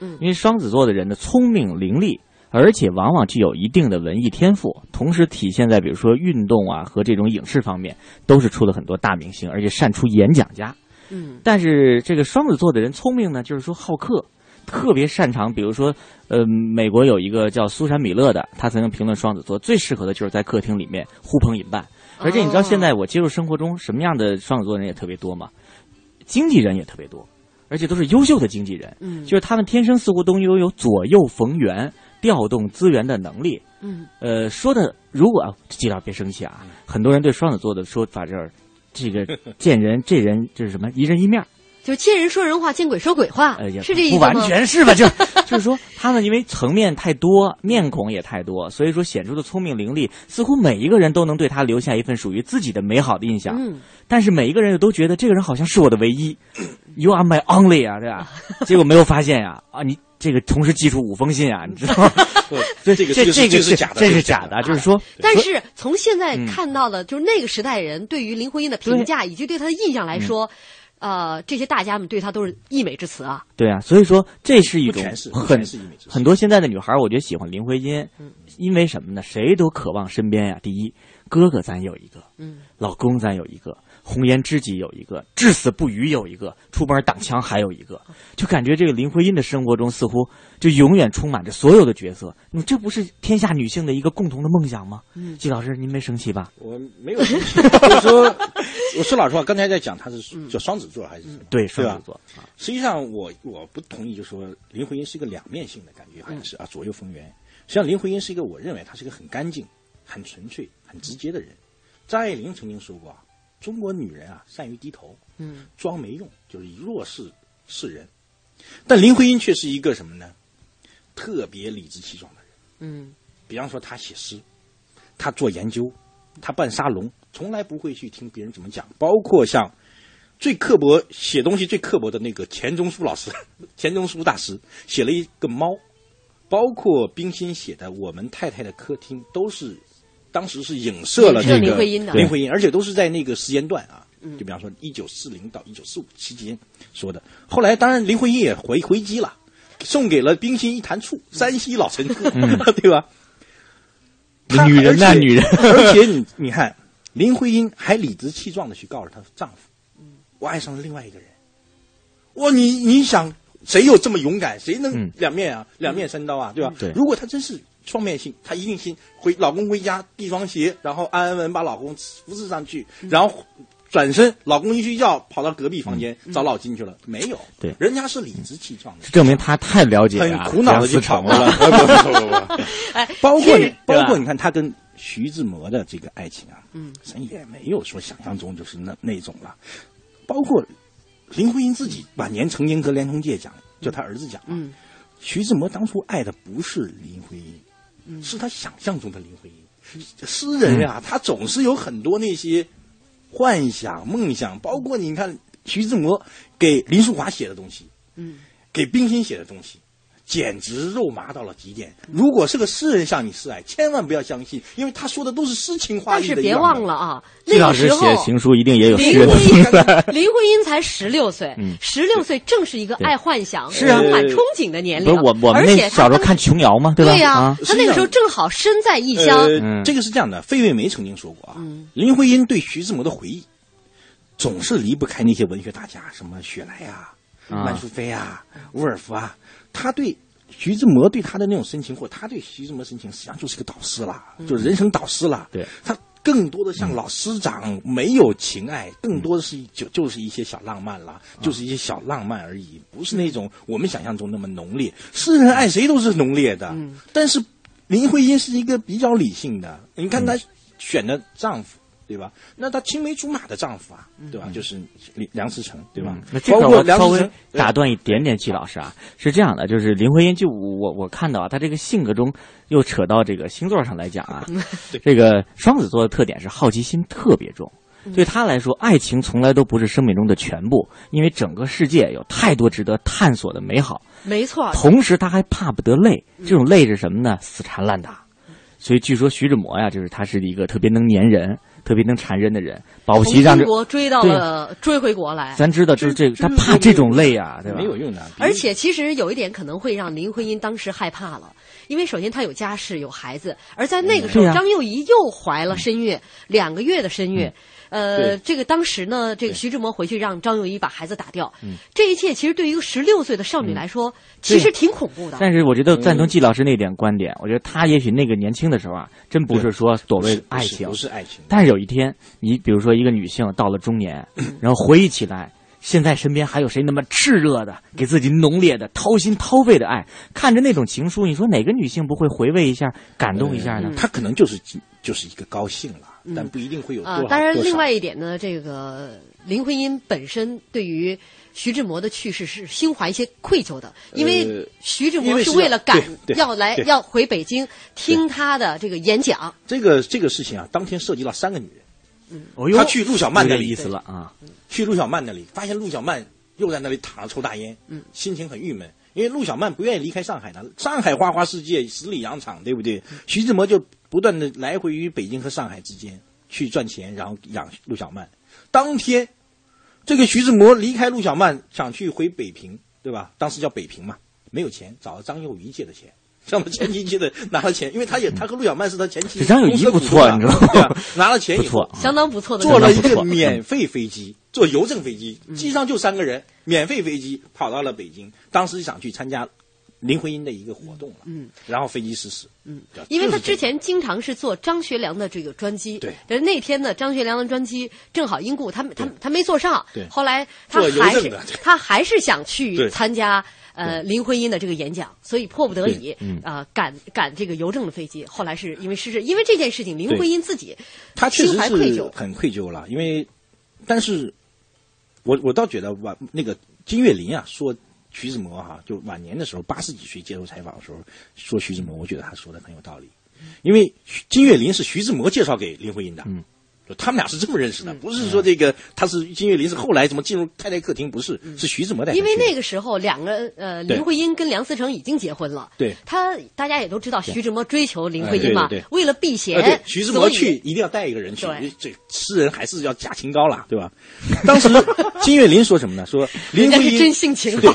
嗯，因为双子座的人呢聪明伶俐，而且往往具有一定的文艺天赋，同时体现在比如说运动啊和这种影视方面，都是出了很多大明星，而且善出演讲家，嗯，但是这个双子座的人聪明呢，就是说好客。特别擅长，比如说，呃，美国有一个叫苏珊·米勒的，他曾经评论双子座最适合的就是在客厅里面呼朋引伴。而且你知道，现在我接触生活中什么样的双子座人也特别多吗？经纪人也特别多，而且都是优秀的经纪人。嗯，就是他们天生似乎都拥有左右逢源、调动资源的能力。嗯，呃，说的如果季老别生气啊，很多人对双子座的说法就是，这个见人这人就是什么一人一面。就是见人说人话，见鬼说鬼话，呃，也是这意思吗不？完全是吧？就 *laughs* 就是说，他们因为层面太多，面孔也太多，所以说显出的聪明伶俐，似乎每一个人都能对他留下一份属于自己的美好的印象。嗯，但是每一个人又都觉得这个人好像是我的唯一，You are my only 啊，对吧？结果没有发现呀，啊，你这个同时寄出五封信啊，你知道吗？*laughs* 这个这这个是假的，这是是假的，就是说，但是从现在嗯看到的，就是那个时代人对于林徽因的评价以及对她的印象来说，呃，这些大家们对她都是溢美之词啊。对啊，所以说这是一种很很多现在的女孩，我觉得喜欢林徽因，因为什么呢？谁都渴望身边呀，第一，哥哥咱有一个，嗯，老公咱有一个，红颜知己有一个，至死不渝有一个，出门挡枪还有一个，就感觉这个林徽因的生活中似乎就永远充满着所有的角色。你这不是天下女性的一个共同的梦想吗？嗯季老师，您没生气吧？我没有生气，*laughs* 就是说，我说老实话，刚才在讲他是叫双子座还是什么？对，双子？座。实际上我，我不同意，就是说林徽因是一个两面性的感觉，好像是啊，左右逢源。实际上，林徽因是一个，我认为她是一个很干净、很纯粹、很直接的人。张爱玲曾经说过啊，中国女人啊，善于低头，嗯，装没用，就是以弱势示人。但林徽因却是一个什么呢？特别理直气壮的人。嗯比方说，她写诗，她做研究，她办沙龙，从来不会去听别人怎么讲。包括像最刻薄写东西最刻薄的那个钱钟书老师，*laughs* 钱钟书大师写了一个猫，包括冰心写的《我们太太的客厅》，都是当时是影射了这个林徽因的林徽因，而且都是在那个时间段啊。嗯就比方说，一九四零到一九四五期间说的。后来，当然林徽因也回回击了，送给了冰心一坛醋，山西老陈醋，嗯 *laughs* 对吧？女人呐女人 *laughs* 而且你你看，林徽因还理直气壮的去告诉她丈夫，我爱上了另外一个人。哇，你你想，谁有这么勇敢？谁能嗯两面啊？两面三刀啊，对吧？对如果她真是双面性，她一定先回老公回家递双鞋，然后安安稳稳把老公扶持上去，然后转身，老公一睡觉跑到隔壁房间找老金去了，没有。对。人家是理直气壮的。证明他太了解很啊苦恼的就梁思成跑过来了。*laughs* 包括你，包括你看他跟徐志摩的这个爱情啊，嗯，咱也没有说想象中就是那那种了。包括林徽因自己晚年曾经和连同介讲，就他儿子讲，嗯，徐志摩当初爱的不是林徽因，嗯。是他想象中的林徽因。诗人呀、他总是有很多那些幻想、梦想，包括你看徐志摩给林淑华写的东西，嗯，给冰心写的东西，简直肉麻到了极点。如果是个诗人向你示爱，千万不要相信，因为他说的都是诗情画意但是别忘了啊，季老师那个时候写情书一定也有林诗的徽因成分。林徽因才十六岁嗯，十六岁正是一个爱幻想、是啊充满憧憬的年龄。不是我我们那而且小时候看琼瑶嘛，吧？对呀、啊，他那个时候正好身在异乡。这个是这样的，费慰梅曾经说过啊，嗯林徽因对徐志摩的回忆，总是离不开那些文学大家，什么雪莱啊、啊曼殊菲啊、伍尔夫啊，他对。徐志摩对他的那种深情，或他对徐志摩深情，实际上就是个导师啦，就是人生导师啦。对，他更多的像老师长，没有情爱，更多的是就就是一些小浪漫啦，就是一些小浪漫而已，不是那种我们想象中那么浓烈。诗人爱谁都是浓烈的，但是林徽因是一个比较理性的。你看她选的丈夫，对吧？那她青梅竹马的丈夫啊，对吧？就是梁梁思成，对吧？嗯那这个我稍微打断一点点，季老师啊，是这样的，就是林徽因，就我我看到啊，她这个性格中又扯到这个星座上来讲啊，*laughs* 这个双子座的特点是好奇心特别重。对他来说，爱情从来都不是生命中的全部，因为整个世界有太多值得探索的美好。没错，同时，他还怕不得累，这种累是什么呢？死缠烂打。所以据说徐志摩呀，就是他是一个特别能粘人、特别能缠人的人。保不齐让这国追到了追回国来。咱知道，就是这个，他怕这种累啊，对吧？没有用的。而且其实有一点可能会让林徽因当时害怕了，因为首先她有家室有孩子，而在那个时候，张幼仪又怀了身孕，两个月的身孕。呃，这个当时呢，这个徐志摩回去让张幼仪把孩子打掉，嗯。这一切其实对于一个十六岁的少女来说，其实挺恐怖的。但是我觉得赞同季老师那点观点，我觉得他也许那个年轻的时候啊，真不是说所谓的爱情，不是爱情。但是有一天，你比如说一个女性到了中年，*clears throat* 然后回忆起来现在身边还有谁那么炽热的，给自己浓烈的、掏心掏肺的爱？看着那种情书，你说哪个女性不会回味一下、感动一下呢？她可能就是就是一个高兴了，嗯但不一定会有多啊少。，当然，另外一点呢，这个林徽因本身对于徐志摩的去世是心怀一些愧疚的，因为呃徐志摩是为了赶要来要回北京听他的这个演讲，这个这个事情啊，当天涉及到三个女人。哦哟他去陆小曼那里有点意思了啊，去陆小曼那里，发现陆小曼又在那里躺着抽大烟，嗯，心情很郁闷，因为陆小曼不愿意离开上海的，上海花花世界，十里洋场，对不对？徐志摩就不断的来回于北京和上海之间去赚钱，然后养陆小曼。当天，这个徐志摩离开陆小曼，想去回北平，对吧？当时叫北平嘛，没有钱，找了张幼仪借的钱。*laughs* 向他前妻借的拿了钱，因为他也他和陆小曼是他前妻。这张幼仪不错你知道吗拿了钱以后，*laughs* 相当不错的坐了一个免费飞机，坐邮政飞机，嗯机上就三个人，免费飞机跑到了北京。当时想去参加林徽因的一个活动了，嗯，然后飞机失事，嗯，因为他之前经常是坐张学良的这个专机，对，但是那天呢，张学良的专机正好因故他他他没坐上，对。后来他还是他还是想去参加呃林徽因的这个演讲，所以迫不得已啊赶赶这个邮政的飞机，后来是因为失事，因为这件事情，林徽因自己他确实是很愧疚了，因为，但是，我我倒觉得吧那个金岳霖啊说徐志摩哈、就晚年的时候八十几岁接受采访的时候说徐志摩，我觉得他说的很有道理，因为金岳霖是徐志摩介绍给林徽因的，就他们俩是这么认识的，不是说这个他是金岳霖是后来怎么进入太太客厅，不是，是徐志摩带他嗯因为那个时候两个呃林徽因跟梁思成已经结婚了，对。他大家也都知道徐志摩追求林徽因嘛，为了避嫌，徐志摩去一定要带一个人去，这诗人还是要加清高了，对吧？当时金岳霖说什么呢？说 *laughs* 林徽因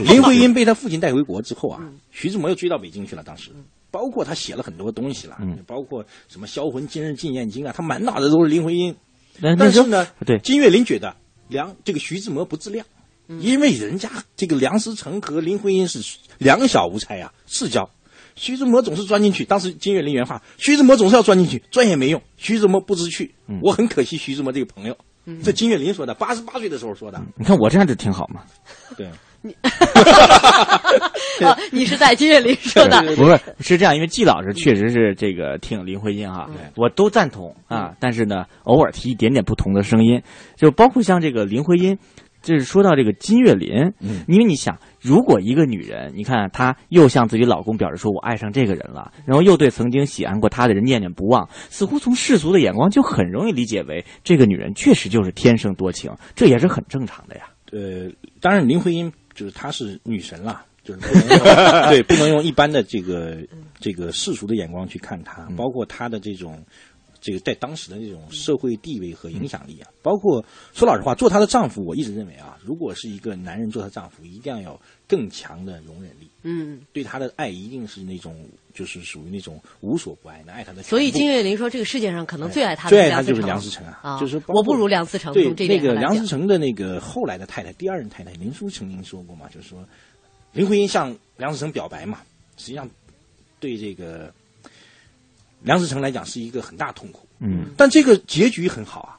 林徽因被他父亲带回国之后啊，嗯。徐志摩又追到北京去了。当时包括他写了很多东西了，嗯包括什么《销魂今日纪念经》啊，他满脑子都是林徽因。但是呢，对金岳霖觉得梁这个徐志摩不自量，嗯因为人家这个梁思成和林徽因是两小无猜啊，世交。徐志摩总是钻进去，当时金岳霖原话：徐志摩总是要钻进去，钻也没用。徐志摩不知趣，嗯我很可惜徐志摩这个朋友。这金岳霖说的，八十八岁的时候说的。你看我这样就挺好嘛。对，哦，你是在金岳霖说的，不是是这样，因为季老师确实是这个挺林徽因哈，嗯。我都赞同啊，但是呢，偶尔提一点点不同的声音，就包括像这个林徽因，就是说到这个金岳霖，嗯。因为你想，如果一个女人，你看她又向自己老公表示说我爱上这个人了，然后又对曾经喜爱过她的人念念不忘，似乎从世俗的眼光就很容易理解为这个女人确实就是天生多情，这也是很正常的呀。呃，当然林徽因就是她是女神啦，就是不能用 *laughs* 对不能用一般的这个这个世俗的眼光去看她，包括她的这种这个在当时的那种社会地位和影响力啊，包括说老实话，做她的丈夫，我一直认为啊，如果是一个男人做她丈夫，一定要有更强的容忍力，嗯，对她的爱一定是那种就是属于那种无所不爱的爱她的。所以金岳霖说，这个世界上可能最爱他的最爱他就是梁思成啊，啊，就是我不如梁思成，对那个梁思成的那个后来的太太，第二任太太林淑曾经说过嘛，就是说林徽因向梁思成表白嘛，实际上对这个梁思成来讲是一个很大痛苦。嗯，但这个结局很好啊，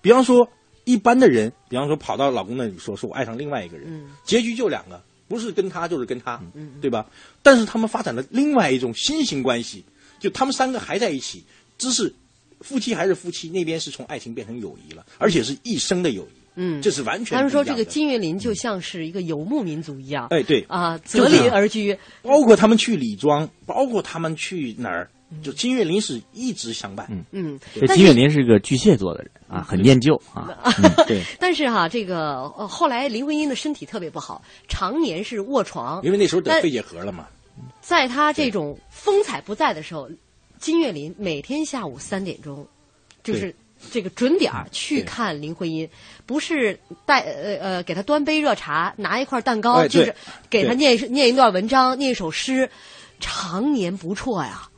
比方说一般的人，比方说跑到老公那里说说我爱上另外一个人，嗯结局就两个，不是跟他就是跟他，嗯对吧？但是他们发展了另外一种新型关系，就他们三个还在一起，只是夫妻还是夫妻，那边是从爱情变成友谊了，而且是一生的友谊。嗯，这是完全他们说这个金岳霖就像是一个游牧民族一样，哎，对啊，择邻而居，包括他们去李庄，包括他们去哪儿，就金岳霖是一直相伴。嗯，这但是金岳霖是个巨蟹座的人啊，很念旧啊。嗯 *laughs* 对，但是哈、这个呃后来林徽因的身体特别不好，常年是卧床，因为那时候得肺结核了嘛。在他这种风采不在的时候，金岳霖每天下午三点钟，就是这个准点儿去看林徽因，不是带呃呃给他端杯热茶，拿一块蛋糕，哎就是给他念一念一段文章，念一首诗，常年不辍呀。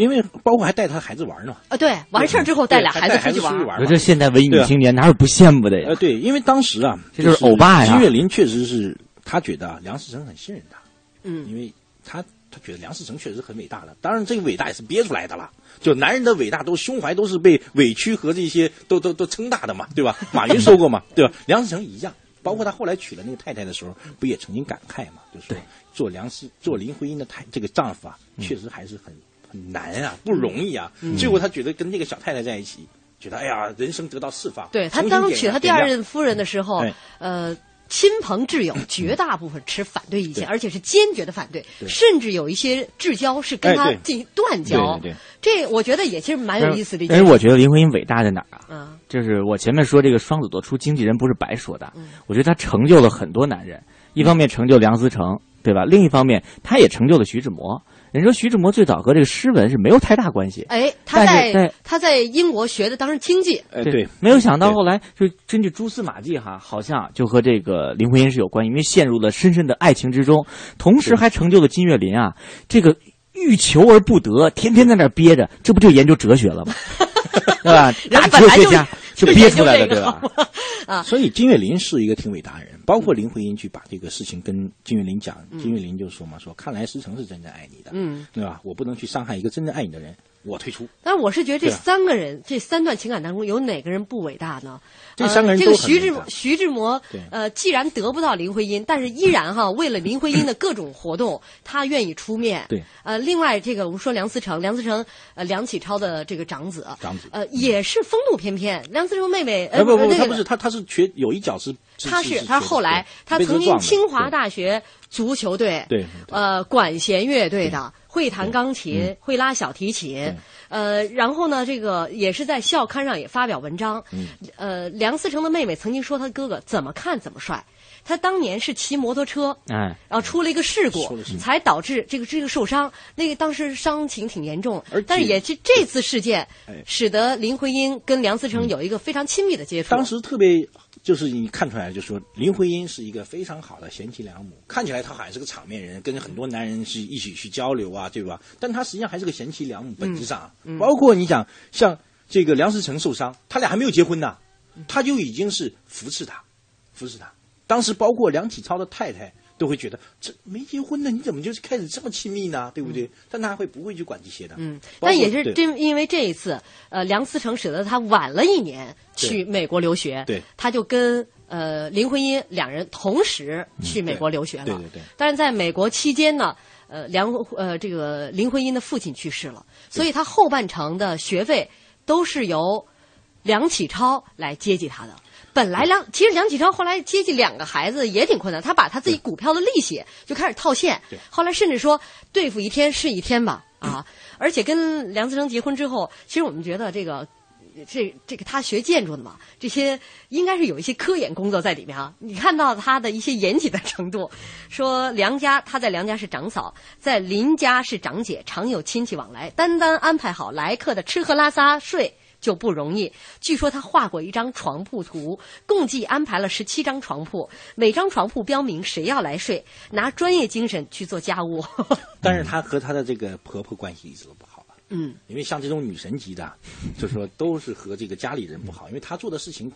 对，因为包括还带他孩子玩呢。啊，对，完事儿之后带俩孩子出去玩还带孩子出去玩我这现代文艺女青年哪有不羡慕的呀呃，？对，因为当时啊，这就是欧巴呀金岳霖确实是他觉得啊，梁思成很信任他，嗯，因为他他觉得梁思成确实很伟大的。当然，这个伟大也是憋出来的了。就男人的伟大，都胸怀都是被委屈和这些都都都撑大的嘛，对吧？*laughs* 马云说过嘛，对吧？梁思成一样，包括他后来娶了那个太太的时候，不也曾经感慨嘛？就是说做梁思做林徽因的太这个丈夫啊，确实还是很很难啊，不容易啊。嗯最后他觉得跟那个小太太在一起，觉得哎呀，人生得到释放。对他当娶他第二任夫人的时候哎，呃。亲朋挚友绝大部分持反对意见，而且是坚决的反对，甚至有一些至交是跟他进行断交。对对对这我觉得也其实蛮有意思的但。是我觉得林徽因伟大在哪儿啊？嗯就是我前面说这个双子座出经纪人不是白说的，我觉得他成就了很多男人，一方面成就梁思成，对吧？另一方面，他也成就了徐志摩。人说徐志摩最早和这个诗文是没有太大关系，哎，他在他在英国学的当时经济，哎对，没有想到后来就根据蛛丝马迹哈，好像就和这个林徽因是有关系，因为陷入了深深的爱情之中，同时还成就了金岳霖啊，这个欲求而不得，天天在那憋着，这不就研究哲学了吗？*laughs* 对吧？大哲学家就憋出来的，对吧？*laughs* 啊，所以金岳霖是一个挺伟大的人，包括林徽因去把这个事情跟金岳霖讲，金岳霖就说嘛，说看来思成是真正爱你的，嗯，对吧？我不能去伤害一个真正爱你的人，我退出。但是我是觉得这三个人，这三段情感当中，有哪个人不伟大呢？这三个人呃、这个徐志徐志摩，呃，既然得不到林徽因，但是依然哈，为了林徽因的各种活动，*laughs* 他愿意出面。对，呃，另外这个我们说梁思成，梁思成，呃，梁启超的这个长子，长子呃，也是风度翩翩。梁思成妹妹，呃，哎不不，那个他不是他他是瘸有一脚是，他是他是后来他曾经清华大学足球队，对呃，管弦乐队的，会弹钢琴，会拉小提琴，呃，然后呢，这个也是在校刊上也发表文章。呃，梁思成的妹妹曾经说他哥哥怎么看怎么帅，他当年是骑摩托车，哎，然后出了一个事故才导致这个这个受伤。那个当时伤情挺严重，但是也是这次事件哎，使得林徽因跟梁思成有一个非常亲密的接触。当时特别就是你看出来，就说林徽因是一个非常好的贤妻良母，看起来她好像是个场面人，跟很多男人是一起去交流啊，对吧？但她实际上还是个贤妻良母，本质上，嗯包括你讲像这个梁思成受伤，他俩还没有结婚呢，他就已经是扶持他，扶持他。当时包括梁启超的太太都会觉得，这没结婚呢，你怎么就是开始这么亲密呢？对不对？但他会不会去管这些的？嗯，但也是这因为这一次，呃，梁思成使得他晚了一年去美国留学，对他就跟呃林徽因两人同时去美国留学了。对对对但是在美国期间呢，呃，梁呃这个林徽因的父亲去世了，所以他后半程的学费都是由梁启超来接济他的。本来梁其实梁启超后来接济两个孩子也挺困难，他把他自己股票的利息就开始套现，后来甚至说对付一天是一天吧啊！而且跟梁思成结婚之后，其实我们觉得这个。这这个他学建筑的嘛，这些应该是有一些科研工作在里面啊。你看到他的一些严谨的程度，说梁家他在梁家是长嫂，在林家是长姐，常有亲戚往来，单单安排好来客的吃喝拉撒睡。就不容易。据说他画过一张床铺图，共计安排了十七张床铺，每张床铺标明谁要来睡，拿专业精神去做家务。*laughs* 但是她和她的这个婆婆关系一直都不好。嗯，因为像这种女神级的，就是说都是和这个家里人不好，因为她做的事情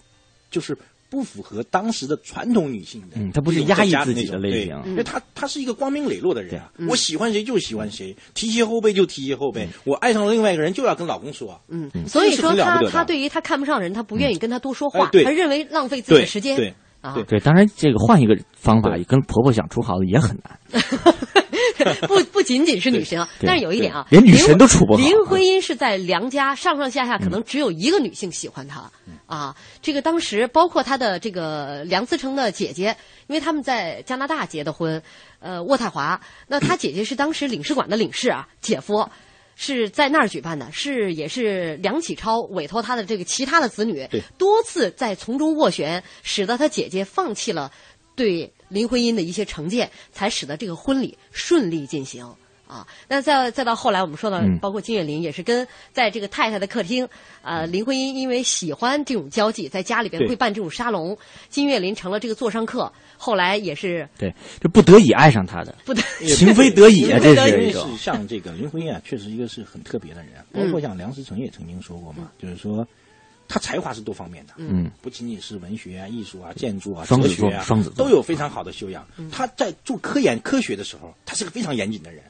就是不符合当时的传统女性的。嗯她不是压抑自己的类型对因为她她是一个光明磊落的人啊，嗯我喜欢谁就喜欢谁，提携后辈就提携后辈，我爱上了另外一个人就要跟老公说。嗯嗯所以说他这是很了不得的他对于她看不上人，她不愿意跟他多说话，哎对他认为浪费自己的时间。对啊，对，当然这个换一个方法，跟婆婆想出好的也很难。*laughs* *laughs* 不不仅仅是女神啊，但是有一点啊，连女神都处不好林徽因是在梁家上上下下可能只有一个女性喜欢她、啊。这个当时包括她的这个梁思成的姐姐，因为他们在加拿大结的婚，呃，渥太华。那她姐姐是当时领事馆的领事啊，姐夫。是在那儿举办的，是也是梁启超委托他的这个其他的子女对多次在从中斡旋，使得他姐姐放弃了对林徽因的一些成见，才使得这个婚礼顺利进行。啊，那再再到后来，我们说到嗯，包括金岳霖也是跟在这个太太的客厅，呃，林徽因因为喜欢这种交际，在家里边会办这种沙龙，金岳霖成了这个座上客，后来也是对，就不得已爱上他的，不得情非得已啊，这是一是种。像这个林徽因啊，确实一个是很特别的人，包嗯。括像梁思成也曾经说过嘛，就是说他才华是多方面的，嗯，不仅仅是文学啊、艺术啊、建筑啊、双子座哲学啊，双子座。都有非常好的修养。嗯。他在做科研科学的时候，他是个非常严谨的人，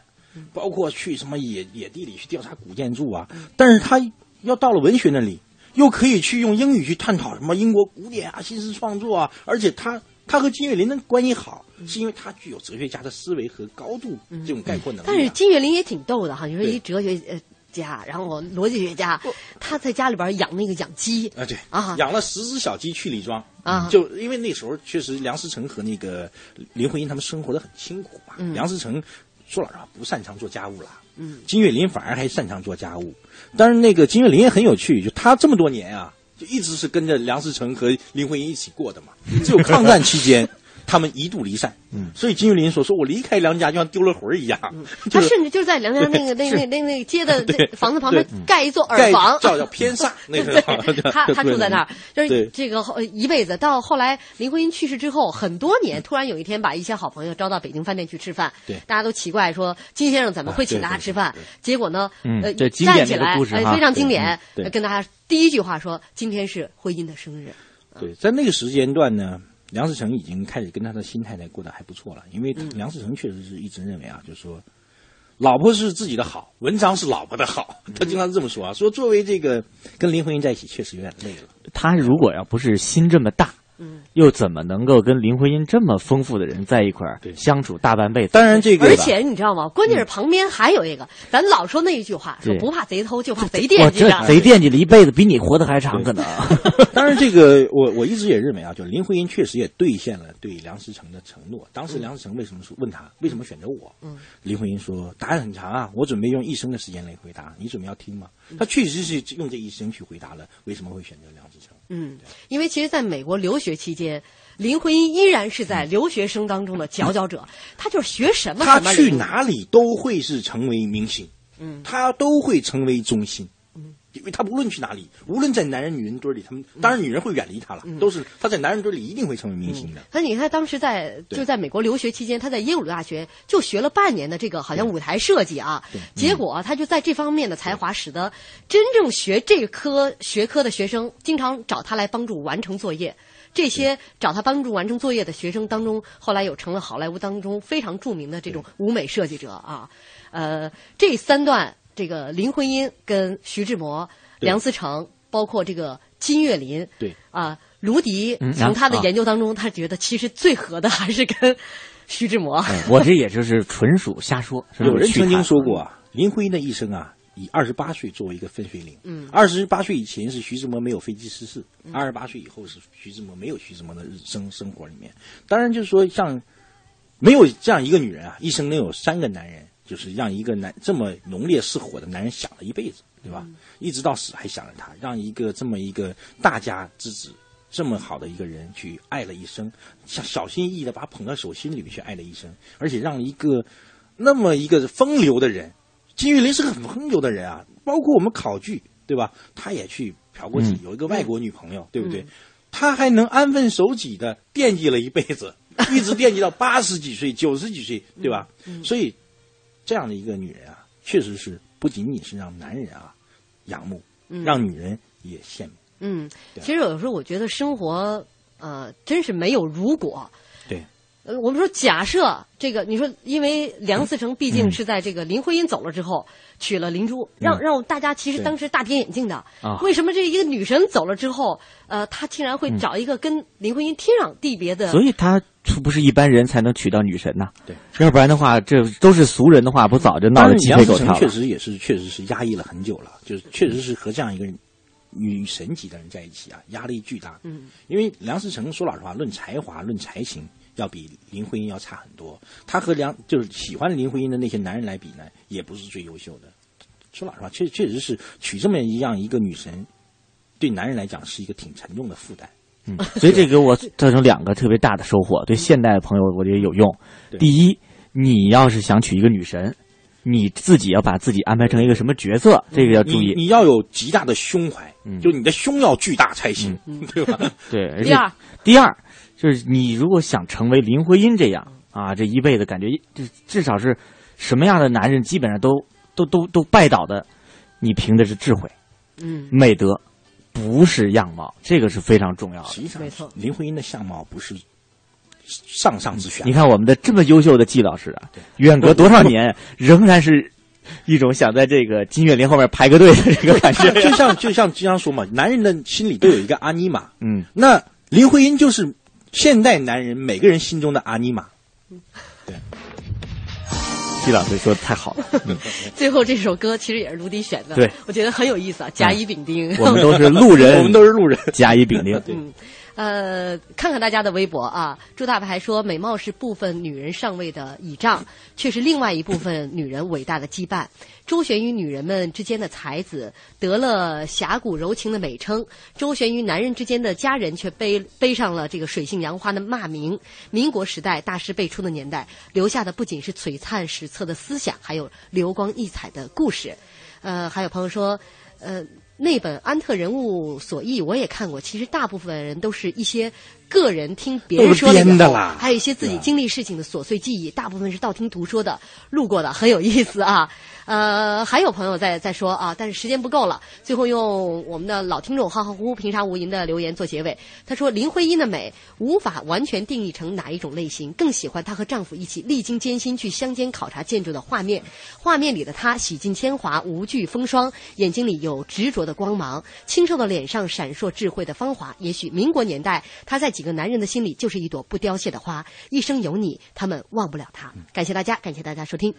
包括去什么野野地里去调查古建筑啊，但是他要到了文学那里，又可以去用英语去探讨什么英国古典啊、新诗创作啊，而且他他和金岳霖的关系好，是因为他具有哲学家的思维和高度这种概括能力啊。但是金岳霖也挺逗的哈，你说一哲学呃家，然后逻辑学家，他在家里边养那个养鸡啊，对啊，养了十只小鸡去李庄啊就因为那时候确实梁思成和那个林徽因他们生活的很清苦嘛。嗯梁思成说老实话不擅长做家务了，嗯金岳霖反而还擅长做家务。但是那个金岳霖也很有趣，就他这么多年啊，就一直是跟着梁思成和林徽因一起过的嘛。只有抗战期间，他们一度离散。嗯，所以金岳霖所：“说我离开梁家就像丢了魂儿一样。*laughs* 他就是甚至就是在梁家那个 *laughs* 那是。那那那街的 *laughs* 那房子旁边盖一座耳房，叫叫偏煞那个对他他住在那儿，就是这个后一辈子。到后来林徽因去世之后，很多年，突然有一天把一些好朋友招到北京饭店去吃饭，对。大家都奇怪说金先生怎么会请大家吃饭？结果呢，呃，站起来，非常经典跟大家第一句话说：“今天是徽因的生日。对，在那个时间段呢，梁思成已经开始跟他的新太太过得还不错了，因为梁思成确实是一直认为啊，就是说，老婆是自己的好，文章是老婆的好，*laughs* 他经常这么说啊，说作为这个跟林徽因在一起确实有点累了。他如果要不是心这么大，嗯，又怎么能够跟林徽因这么丰富的人在一块儿相处大半辈子？当然，这个而且你知道吗？关键是旁边还有一个，咱老说那一句话，说不怕贼偷，就怕贼惦记着。贼惦记了一辈子，比你活得还长，可能。*laughs* 当然，这个我我一直也认为啊，就林徽因确实也兑现了对梁思成的承诺。当时梁思成为什么说问他为什么选择我？嗯，林徽因说答案很长啊，我准备用一生的时间来回答，你准备要听吗？他确实是用这一生去回答了为什么会选择梁思成。嗯，因为其实在美国留学期间，林徽因依然是在留学生当中的佼佼者，她就是学什么他什么灵去哪里都会是成为明星，嗯。他都会成为中心，因为他无论去哪里，无论在男人女人堆里，他们当然女人会远离他了，嗯都是他在男人堆里一定会成为明星的。那你看，当时在就在美国留学期间，他在耶鲁大学就学了半年的这个好像舞台设计啊，结果他就在这方面的才华，使得真正学这科学科的学生经常找他来帮助完成作业。这些找他帮助完成作业的学生当中，后来有成了好莱坞当中非常著名的这种舞美设计者啊。呃，这三段这个林徽因跟徐志摩、梁思成，包括这个金岳霖，对啊，卢迪嗯从他的啊研究当中，他觉得其实最合的还是跟徐志摩。我这也就是纯属瞎说。有人曾经说过啊，林徽因的一生啊，以二十八岁作为一个分水岭。嗯二十八岁以前是徐志摩没有飞机失事，二十八岁以后是徐志摩没有徐志摩的日生生活里面。当然，就是说像没有这样一个女人啊，一生能有三个男人，就是让一个男这么浓烈似火的男人想了一辈子，对吧？一直到死还想着他，让一个这么一个大家之子。这么好的一个人去爱了一生，像小心翼翼的把捧到手心里面去爱了一生，而且让一个那么一个风流的人，金玉霖是个很风流的人啊，包括我们考据，对吧？他也去嫖过妓，嗯有一个外国女朋友，对不对？他还能安分守己的惦记了一辈子，*laughs* 一直惦记到八十几岁、九十几岁，对吧？所以这样的一个女人啊，确实是不仅仅是让男人啊仰慕，嗯让女人也羡慕。嗯，其实有的时候我觉得生活呃真是没有如果。对，呃，我们说假设这个，你说因为梁思成毕竟是在这个林徽因走了之后娶了林珠，让嗯让大家其实当时大跌眼镜的。啊为什么这一个女神走了之后，呃，她竟然会嗯找一个跟林徽因天壤地别的？所以他不是一般人才能娶到女神呐。对，要不然的话，这都是俗人的话，不早就闹得鸡梁思成飞狗跳了。确实也是确实是压抑了很久了，就是确实是和这样一个女神级的人在一起啊，压力巨大。嗯，因为梁思成说老实话，论才华、论才情，要比林徽因要差很多。他和梁就是喜欢林徽因的那些男人来比呢，也不是最优秀的。说老实话，确确实是娶这么一样一个女神，对男人来讲是一个挺沉重的负担。嗯，*laughs* 所以这给我造成两个特别大的收获，对现代的朋友我觉得有用。第一，你要是想娶一个女神，你自己要把自己安排成一个什么角色，这个要注意。你你要有极大的胸怀，嗯就你的胸要巨大才行，对吧？*laughs* 对，而且第二，第二就是你如果想成为林徽因这样啊，这一辈子感觉至至少是什么样的男人，基本上都都都都拜倒的，你凭的是智慧、嗯，美德，不是样貌，这个是非常重要的。实际上没错，林徽因的相貌不是上上之选。你看我们的这么优秀的季老师啊，远隔多少年，仍然是一种想在这个金岳霖后面排个队的这个感觉。就像就像经常说嘛，男人的心里都有一个阿尼玛。嗯，那林徽因就是现代男人每个人心中的阿尼玛。季老师说的太好了，*laughs* 嗯。最后这首歌其实也是卢迪选的，对。我觉得很有意思啊，甲乙丙丁。我们都是路人，*laughs* 我们都是路人，甲乙丙丁。嗯，呃，看看大家的微博啊，朱大牌说美貌是部分女人上位的倚仗，却是另外一部分女人伟大的羁绊。周旋于女人们之间的才子得了侠骨柔情的美称，周旋于男人之间的佳人却背背上了这个水性杨花的骂名。民国时代大师辈出的年代，留下的不仅是璀璨史册的思想，还有流光溢彩的故事。呃，还有朋友说，呃。那本《安特人物所忆》我也看过，其实大部分人都是一些个人听别人说的啦。还有一些自己经历事情的琐碎记忆，大部分是道听途说的，路过的，很有意思啊。呃，还有朋友在在说啊，但是时间不够了，最后用我们的老听众浩浩乎乎平沙无垠的留言做结尾。他说林徽因的美无法完全定义成哪一种类型，更喜欢她和丈夫一起历经艰辛去乡间考察建筑的画面。*laughs* 画面里的她洗尽铅华，无惧风霜，眼睛里有执着的光芒，清瘦的脸上闪烁智慧的芳华。也许民国年代，她在几个男人的心里就是一朵不凋谢的花，一生有你，他们忘不了她。感谢大家，感谢大家收听。